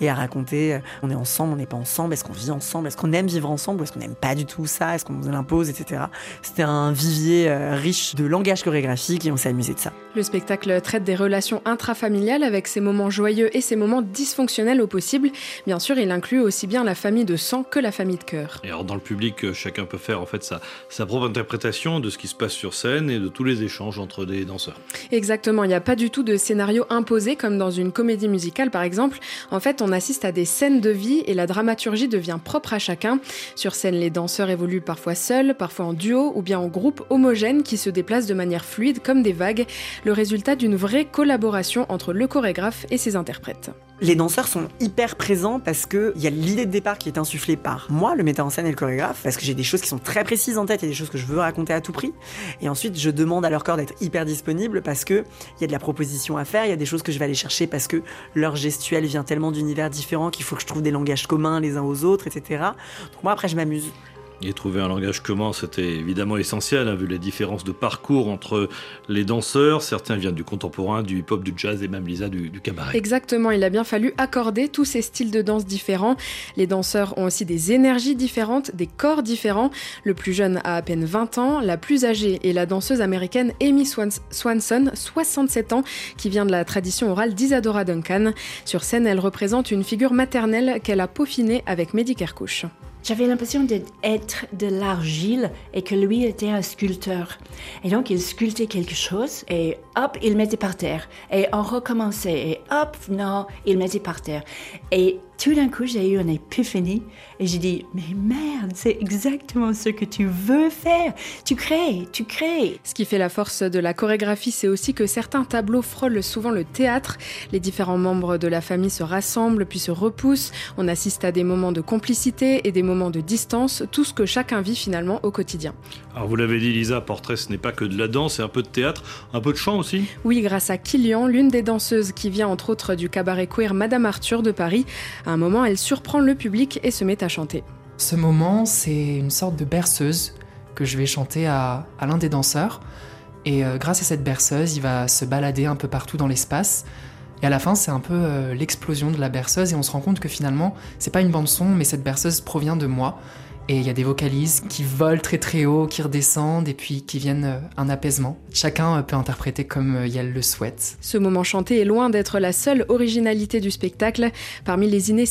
et à raconter euh, on est ensemble, on n'est pas ensemble, est-ce qu'on vit ensemble, est-ce qu'on aime vivre ensemble, ou est-ce qu'on n'aime pas du tout ça, est-ce qu'on nous l'impose, etc. C'était un vivier euh, riche de langage chorégraphique et on s'est amusé de ça. Le spectacle traite des relations intrafamiliales avec ses moments joyeux et ses moments dysfonctionnels au possible. Bien sûr, il inclut aussi bien la famille de sang que la famille de cœur. Et alors dans le public, euh, chacun peut faire en fait sa, sa propre interprétation de ce qui se passe sur scène et de tous les échanges entre des danseurs. Exactement, il n'y a pas du tout de scénario imposé comme dans une comédie musicale par exemple. En fait, on assiste à des scènes de vie et la dramaturgie devient propre à chacun. Sur scène, les danseurs évoluent parfois seuls, parfois en duo ou bien en groupe homogène qui se déplacent de manière fluide comme des vagues. le résultat d'une vraie collaboration entre le chorégraphe et ses interprètes. Les danseurs sont hyper présents parce que il y a l'idée de départ qui est insufflée par moi, le metteur en scène et le chorégraphe, parce que j'ai des choses qui sont très précises en tête, a des choses que je veux raconter à tout prix. Et ensuite, je demande à leur corps d'être hyper disponible parce que il y a de la proposition à faire, il y a des choses que je vais aller chercher parce que leur gestuelle vient tellement d'univers différents qu'il faut que je trouve des langages communs les uns aux autres, etc. Donc moi, après, je m'amuse. Et trouver un langage commun, c'était évidemment essentiel, hein, vu les différences de parcours entre les danseurs. Certains viennent du contemporain, du hip-hop, du jazz et même Lisa du, cabaret. Exactement, il a bien fallu accorder tous ces styles de danse différents. Les danseurs ont aussi des énergies différentes, des corps différents. Le plus jeune a à peine 20 ans, la plus âgée est la danseuse américaine Amy Swans- Swanson, 67 ans, qui vient de la tradition orale d'Isadora Duncan. Sur scène, elle représente une figure maternelle qu'elle a peaufinée avec Mehdi Kerkouche. J'avais l'impression d'être de l'argile et que lui était un sculpteur. Et donc il sculptait quelque chose et hop, il mettait par terre. Et on recommençait et hop, non, il mettait par terre. Et tout d'un coup, j'ai eu une épiphanie et j'ai dit, mais merde, c'est exactement ce que tu veux faire. Tu crées, tu crées. Ce qui fait la force de la chorégraphie, c'est aussi que certains tableaux frôlent souvent le théâtre. Les différents membres de la famille se rassemblent puis se repoussent. On assiste à des moments de complicité et des moments de distance, tout ce que chacun vit finalement au quotidien. Alors vous l'avez dit Lisa, Portrait ce n'est pas que de la danse, c'est un peu de théâtre, un peu de chant aussi Oui, grâce à Kilian, l'une des danseuses qui vient entre autres du cabaret queer Madame Arthur de Paris, à un moment, elle surprend le public et se met à chanter. Ce moment, c'est une sorte de berceuse que je vais chanter à, l'un des danseurs. Et euh, grâce à cette berceuse, il va se balader un peu partout dans l'espace. Et à la fin, c'est un peu euh, l'explosion de la berceuse. Et on se rend compte que finalement, c'est pas une bande-son, mais cette berceuse provient de moi. Et il y a des vocalises qui volent très très haut, qui redescendent et puis qui viennent euh, un apaisement. Chacun euh, peut interpréter comme euh, il le souhaite. Ce moment chanté est loin d'être la seule originalité du spectacle. Parmi les, idées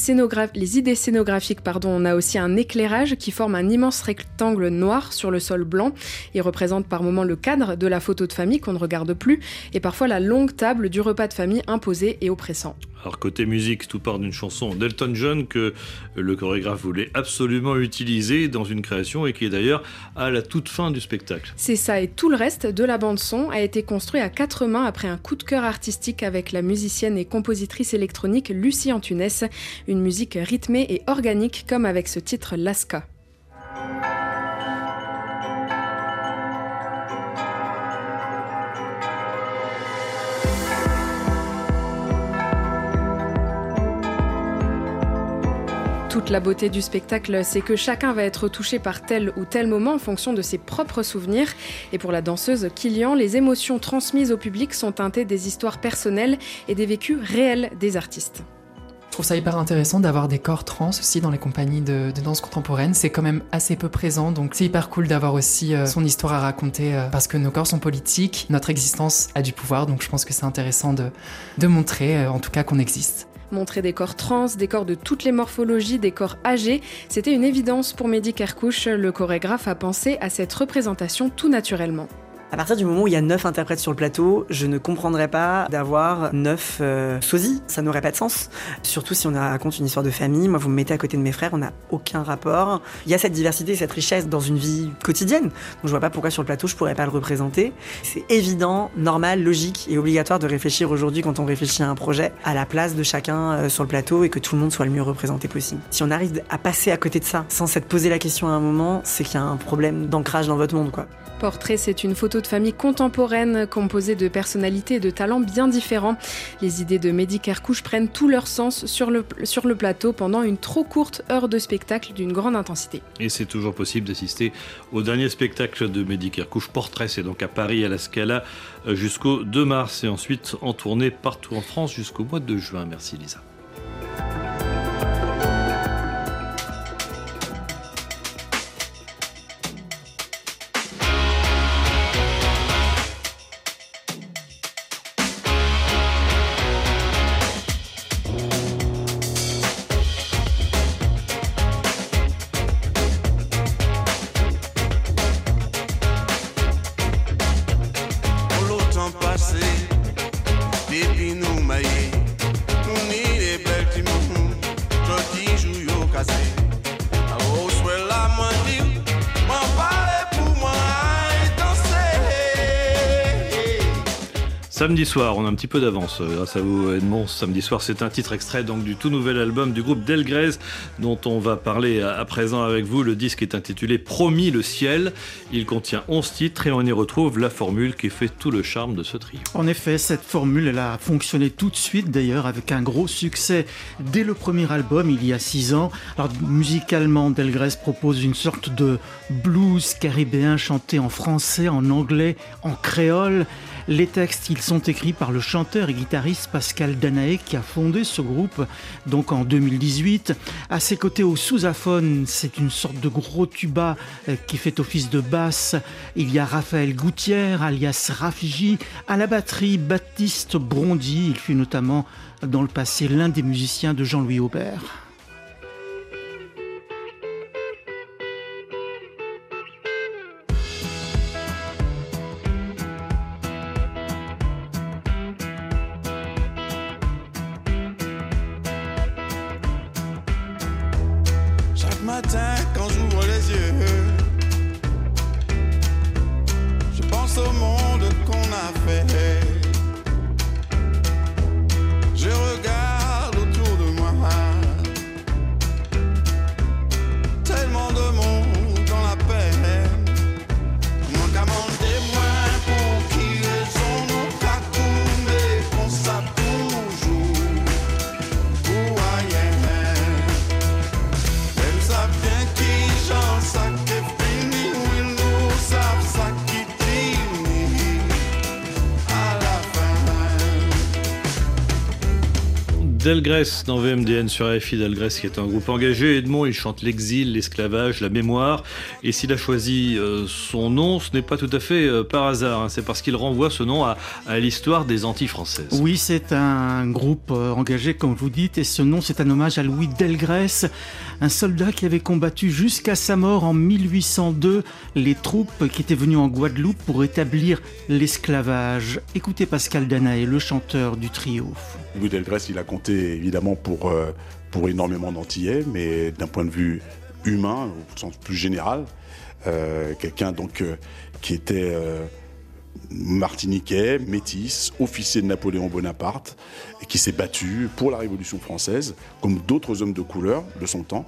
les idées scénographiques, pardon, on a aussi un éclairage qui forme un immense rectangle noir sur le sol blanc. Il représente par moments le cadre de la photo de famille qu'on ne regarde plus et parfois la longue table du repas de famille imposé et oppressant. Alors côté musique, tout part d'une chanson d'Elton John que le chorégraphe voulait absolument utiliser dans une création et qui est d'ailleurs à la toute fin du spectacle. C'est ça, et tout le reste de la bande-son a été construit à quatre mains après un coup de cœur artistique avec la musicienne et compositrice électronique Lucie Antunes. Une musique rythmée et organique comme avec ce titre Laska. Toute la beauté du spectacle, c'est que chacun va être touché par tel ou tel moment en fonction de ses propres souvenirs. Et pour la danseuse Kilian, les émotions transmises au public sont teintées des histoires personnelles et des vécus réels des artistes. Je trouve ça hyper intéressant d'avoir des corps trans aussi dans les compagnies de, danse contemporaine. C'est quand même assez peu présent, donc c'est hyper cool d'avoir aussi euh, son histoire à raconter euh, parce que nos corps sont politiques, notre existence a du pouvoir, donc je pense que c'est intéressant de, de montrer euh, en tout cas qu'on existe. Montrer des corps trans, des corps de toutes les morphologies, des corps âgés, c'était une évidence pour Mehdi Kerkouche. Le chorégraphe a pensé à cette représentation tout naturellement. À partir du moment où il y a neuf interprètes sur le plateau, je ne comprendrais pas d'avoir neuf euh, sosies. Ça n'aurait pas de sens. Surtout si on raconte une histoire de famille. Moi, vous me mettez à côté de mes frères, on n'a aucun rapport. Il y a cette diversité, cette richesse dans une vie quotidienne. Donc je vois pas pourquoi sur le plateau je pourrais pas le représenter. C'est évident, normal, logique et obligatoire de réfléchir aujourd'hui quand on réfléchit à un projet à la place de chacun euh, sur le plateau et que tout le monde soit le mieux représenté possible. Si on arrive à passer à côté de ça sans s'être posé la question à un moment, c'est qu'il y a un problème d'ancrage dans votre monde, quoi. Portrait, c'est une photo famille contemporaine composée de personnalités et de talents bien différents. Les idées de Mehdi Kerkouche prennent tout leur sens sur le, sur le plateau pendant une trop courte heure de spectacle d'une grande intensité. Et c'est toujours possible d'assister au dernier spectacle de Mehdi Kerkouche, Portrait, c'est donc à Paris, à la Scala, euh, jusqu'au 2 mars et ensuite en tournée partout en France jusqu'au mois de juin. Merci Lisa. Samedi soir, on a un petit peu d'avance euh, grâce à vous Edmond. Samedi soir, c'est un titre extrait donc du tout nouvel album du groupe Delgrès dont on va parler à présent avec vous. Le disque est intitulé Promis le ciel. Il contient 11 titres et on y retrouve la formule qui fait tout le charme de ce trio. En effet, cette formule, elle a fonctionné tout de suite d'ailleurs avec un gros succès dès le premier album il y a six ans. Alors musicalement, Delgrès propose une sorte de blues caribéen chanté en français, en anglais, en créole. Les textes, ils sont écrits par le chanteur et guitariste Pascal Danaé qui a fondé ce groupe donc en 2018. À ses côtés au sous-aphone, c'est une sorte de gros tuba euh, qui fait office de basse. Il y a Raphaël Gouttière, alias Rafiji, à la batterie Baptiste Brondy. Il fut notamment dans le passé l'un des musiciens de Jean-Louis Aubert. Matin quand j'ouvre les yeux, je pense au monde Delgrès dans VMDN sur RFI Delgrès qui est un groupe engagé. Edmond, il chante l'exil, l'esclavage, la mémoire. Et s'il a choisi euh, son nom, ce n'est pas tout à fait euh, par hasard. hein. C'est parce qu'il renvoie ce nom à, à l'histoire des Antilles françaises. Oui, c'est un groupe euh, engagé, comme vous dites, et ce nom, c'est un hommage à Louis Delgrès, un soldat qui avait combattu jusqu'à sa mort en 1802 les troupes qui étaient venues en Guadeloupe pour établir l'esclavage. Écoutez Pascal Danaé, le chanteur du trio. Louis Delgrès, il a compté évidemment pour, euh, pour énormément d'Antillais, mais d'un point de vue humain, au sens plus général, euh, quelqu'un donc euh, qui était martiniquais, métis, officier de Napoléon Bonaparte, qui s'est battu pour la Révolution française, comme d'autres hommes de couleur de son temps,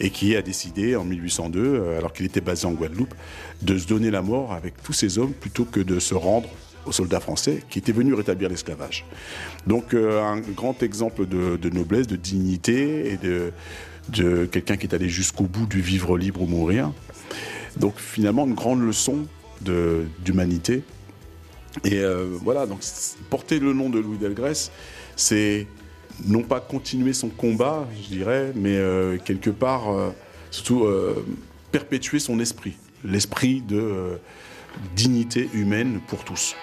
et qui a décidé en 1802, euh, alors qu'il était basé en Guadeloupe, de se donner la mort avec tous ces hommes plutôt que de se rendre aux soldats français qui étaient venus rétablir l'esclavage. Donc euh, un grand exemple de, noblesse, de dignité et de, quelqu'un qui est allé jusqu'au bout du vivre libre ou mourir. Donc finalement une grande leçon d'humanité. Et euh, voilà, donc porter le nom de Louis Delgrès, c'est non pas continuer son combat, je dirais, mais euh, quelque part euh, surtout euh, perpétuer son esprit, l'esprit de euh, dignité humaine pour tous.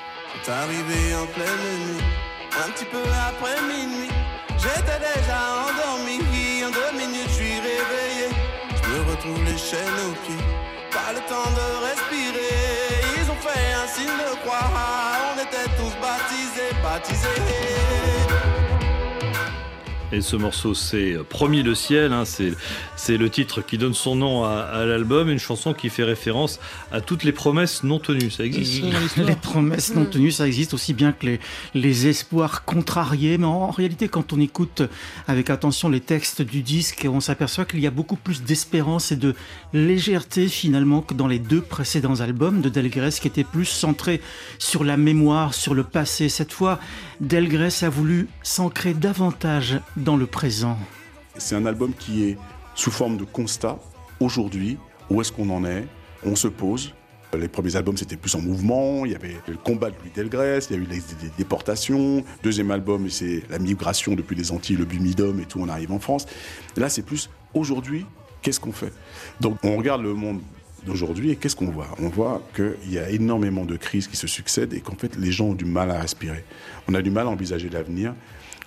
C'est arrivé en pleine nuit, un petit peu après minuit. J'étais déjà endormi, en deux minutes je suis réveillé. Je me retrouve les chaînes aux pieds, pas le temps de respirer. Un signe de croix, on était tous baptisés, baptisés. Et ce morceau, c'est Promis le ciel. hein, c'est, c'est le titre qui donne son nom à, à l'album. Une chanson qui fait référence à toutes les promesses non tenues. Ça existe dans Les promesses non tenues, ça existe aussi bien que les, les espoirs contrariés. Mais en, en réalité, quand on écoute avec attention les textes du disque, on s'aperçoit qu'il y a beaucoup plus d'espérance et de légèreté finalement que dans les deux précédents albums de Delgrès qui étaient plus centrés sur la mémoire, sur le passé. Cette fois, Delgrès a voulu s'ancrer davantage dans le présent. C'est un album qui est sous forme de constat. Aujourd'hui, où est-ce qu'on en est? On se pose. Les premiers albums, c'était plus en mouvement. Il y avait le combat de Louis Delgrès, il y a eu les, les déportations. Deuxième album, c'est la migration depuis les Antilles, le Bumidum et tout, on arrive en France. Là, c'est plus aujourd'hui, qu'est-ce qu'on fait? Donc, on regarde le monde d'aujourd'hui et qu'est-ce qu'on voit? On voit qu'il y a énormément de crises qui se succèdent et qu'en fait, les gens ont du mal à respirer. On a du mal à envisager l'avenir.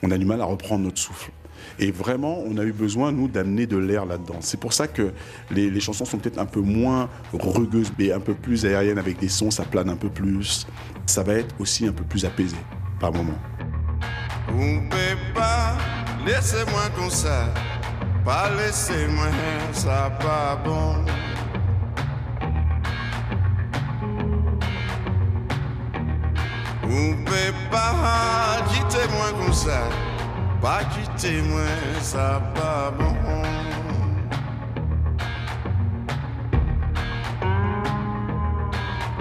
On a du mal à reprendre notre souffle. Et vraiment, on a eu besoin, nous, d'amener de l'air là-dedans. C'est pour ça que les, chansons sont peut-être un peu moins rugueuses, mais un peu plus aériennes avec des sons, ça plane un peu plus. Ça va être aussi un peu plus apaisé par moment. Ou peut pas quitter moi comme ça, pas quitter moi, ça pas bon.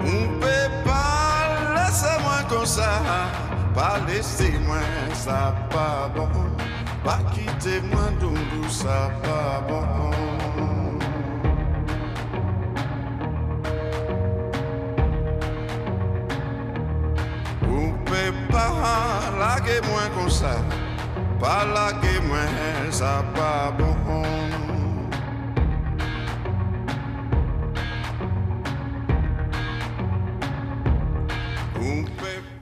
On peut pas laisser moi comme ça, pas laisser moi, ça pas bon. Pas quitter moi, doudou, ça pas bon. Bon.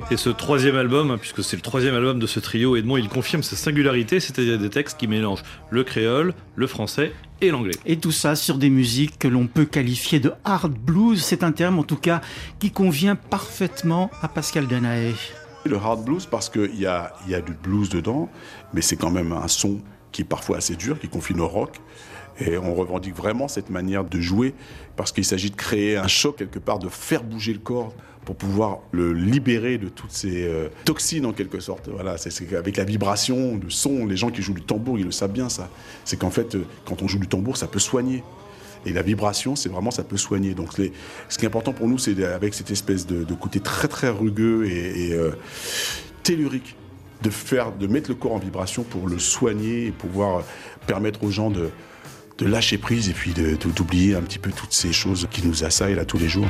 Et ce troisième album, hein, puisque c'est le troisième album de ce trio, Edmond, il confirme sa singularité, c'est-à-dire des textes qui mélangent le créole, le français et l'anglais. Et tout ça sur des musiques que l'on peut qualifier de hard blues, c'est un terme en tout cas qui convient parfaitement à Pascal Danaé. Le hard blues parce qu'il y a, du blues dedans, mais c'est quand même un son qui est parfois assez dur, qui confine au rock. Et on revendique vraiment cette manière de jouer parce qu'il s'agit de créer un choc quelque part, de faire bouger le corps pour pouvoir le libérer de toutes ces euh, toxines en quelque sorte. Voilà, c'est c'est avec la vibration, le son, les gens qui jouent du tambour, ils le savent bien ça. C'est qu'en fait, euh, quand on joue du tambour, ça peut soigner. Et la vibration, c'est vraiment, ça peut soigner. Donc, ce qui est important pour nous, c'est avec cette espèce de, côté très très rugueux et, euh, tellurique, de faire, de mettre le corps en vibration pour le soigner et pouvoir permettre aux gens de, lâcher prise et puis d'oublier un petit peu toutes ces choses qui nous assaillent là tous les jours.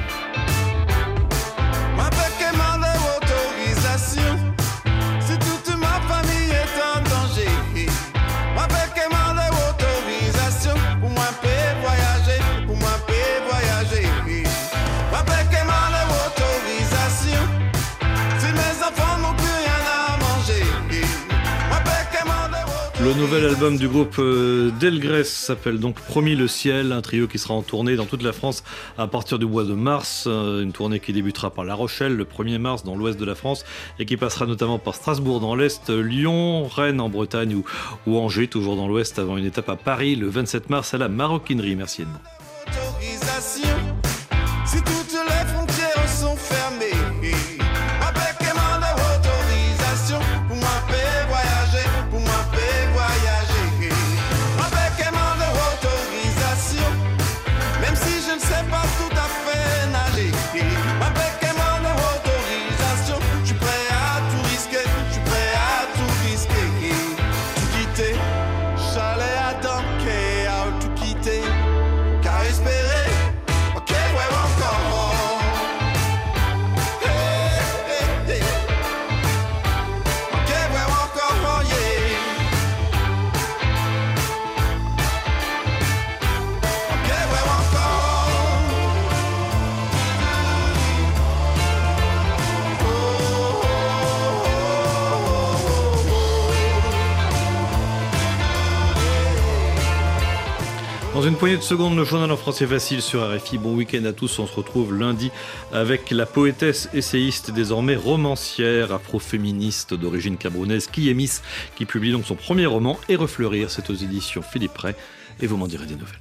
Le nouvel album du groupe euh, Delgrès s'appelle donc Promis le ciel, un trio qui sera en tournée dans toute la France à partir du mois de mars, euh, une tournée qui débutera par La Rochelle le 1er mars dans l'ouest de la France et qui passera notamment par Strasbourg dans l'est, Lyon, Rennes en Bretagne ou, Angers toujours dans l'ouest avant une étape à Paris le 27 mars à la maroquinerie. Merci Edmond. Une poignée de secondes, le journal en français facile sur RFI. Bon week-end à tous. On se retrouve lundi avec la poétesse, essayiste, désormais romancière, afroféministe d'origine camerounaise, Kiemis, qui publie donc son premier roman et refleurir. C'est aux éditions Philippe Ray. Et vous m'en direz des nouvelles.